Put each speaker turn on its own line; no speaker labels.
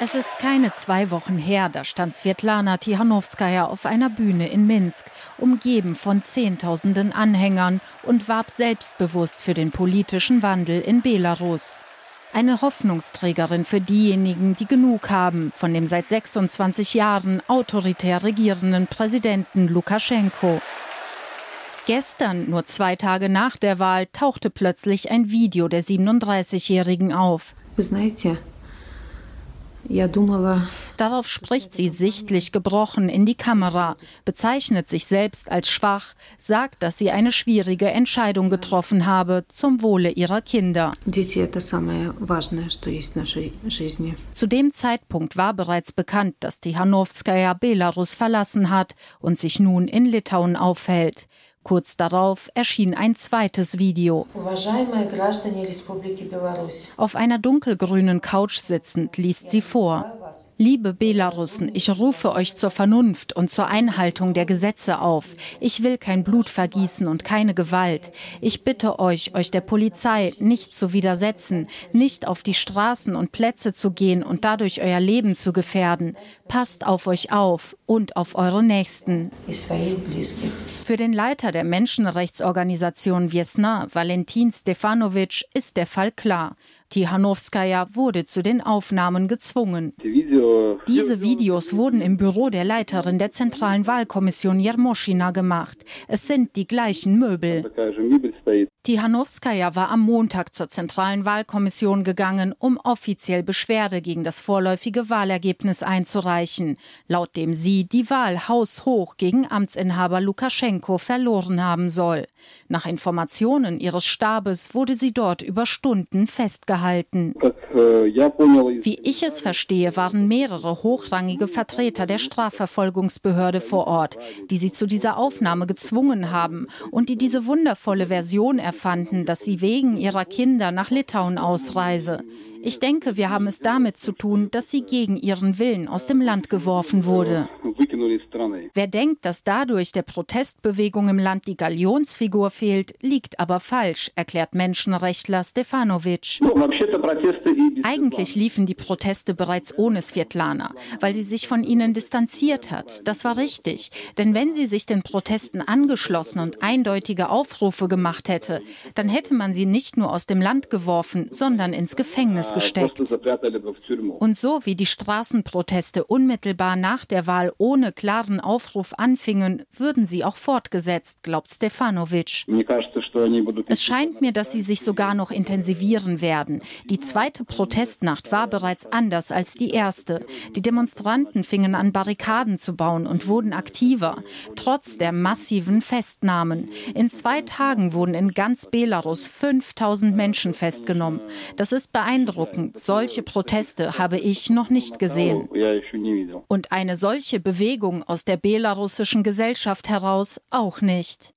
Es ist keine zwei Wochen her, da stand Svetlana Tichanowskaja auf einer Bühne in Minsk, umgeben von Zehntausenden Anhängern und warb selbstbewusst für den politischen Wandel in Belarus. Eine Hoffnungsträgerin für diejenigen, die genug haben von dem seit 26 Jahren autoritär regierenden Präsidenten Lukaschenko. Gestern, nur zwei Tage nach der Wahl, tauchte plötzlich ein Video der 37-Jährigen auf. Darauf spricht sie sichtlich gebrochen in die Kamera, bezeichnet sich selbst als schwach, sagt, dass sie eine schwierige Entscheidung getroffen habe zum Wohle ihrer Kinder. Zu dem Zeitpunkt war bereits bekannt, dass die Hanowskaja Belarus verlassen hat und sich nun in Litauen aufhält. Kurz darauf erschien ein zweites Video. Auf einer dunkelgrünen Couch sitzend liest sie vor. Liebe Belarussen, ich rufe euch zur Vernunft und zur Einhaltung der Gesetze auf. Ich will kein Blut vergießen und keine Gewalt. Ich bitte euch, euch der Polizei nicht zu widersetzen, nicht auf die Straßen und Plätze zu gehen und dadurch euer Leben zu gefährden. Passt auf euch auf und auf eure Nächsten. Für den Leiter der Menschenrechtsorganisation Wiesna, Valentin Stefanovic, ist der Fall klar. Tichanowskaja wurde zu den Aufnahmen gezwungen. Diese Videos wurden im Büro der Leiterin der Zentralen Wahlkommission Jermoschina gemacht. Es sind die gleichen Möbel. Tichanowskaja war am Montag zur Zentralen Wahlkommission gegangen, um offiziell Beschwerde gegen das vorläufige Wahlergebnis einzureichen, laut dem sie die Wahl haushoch gegen Amtsinhaber Lukaschenko verloren haben soll. Nach Informationen ihres Stabes wurde sie dort über Stunden festgehalten. Wie ich es verstehe, waren mehrere hochrangige Vertreter der Strafverfolgungsbehörde vor Ort, die sie zu dieser Aufnahme gezwungen haben und die diese wundervolle Version erfanden, dass sie wegen ihrer Kinder nach Litauen ausreise. Ich denke, wir haben es damit zu tun, dass sie gegen ihren Willen aus dem Land geworfen wurde. Wer denkt, dass dadurch der Protestbewegung im Land die Galionsfigur fehlt, liegt aber falsch, erklärt Menschenrechtler Stefanovic. Eigentlich liefen die Proteste bereits ohne Svetlana, weil sie sich von ihnen distanziert hat. Das war richtig, denn wenn sie sich den Protesten angeschlossen und eindeutige Aufrufe gemacht hätte, dann hätte man sie nicht nur aus dem Land geworfen, sondern ins Gefängnis gesteckt. Und so wie die Straßenproteste unmittelbar nach der Wahl ohne klaren Aufruf anfingen, würden sie auch fortgesetzt, glaubt Stefanovic. Es scheint mir, dass sie sich sogar noch intensivieren werden. Die zweite Protestnacht war bereits anders als die erste. Die Demonstranten fingen an, Barrikaden zu bauen und wurden aktiver, trotz der massiven Festnahmen. In zwei Tagen wurden in ganz Belarus 5000 Menschen festgenommen. Das ist beeindruckend beeindruckend. Solche Proteste habe ich noch nicht gesehen. Und eine solche Bewegung aus der belarussischen Gesellschaft heraus auch nicht.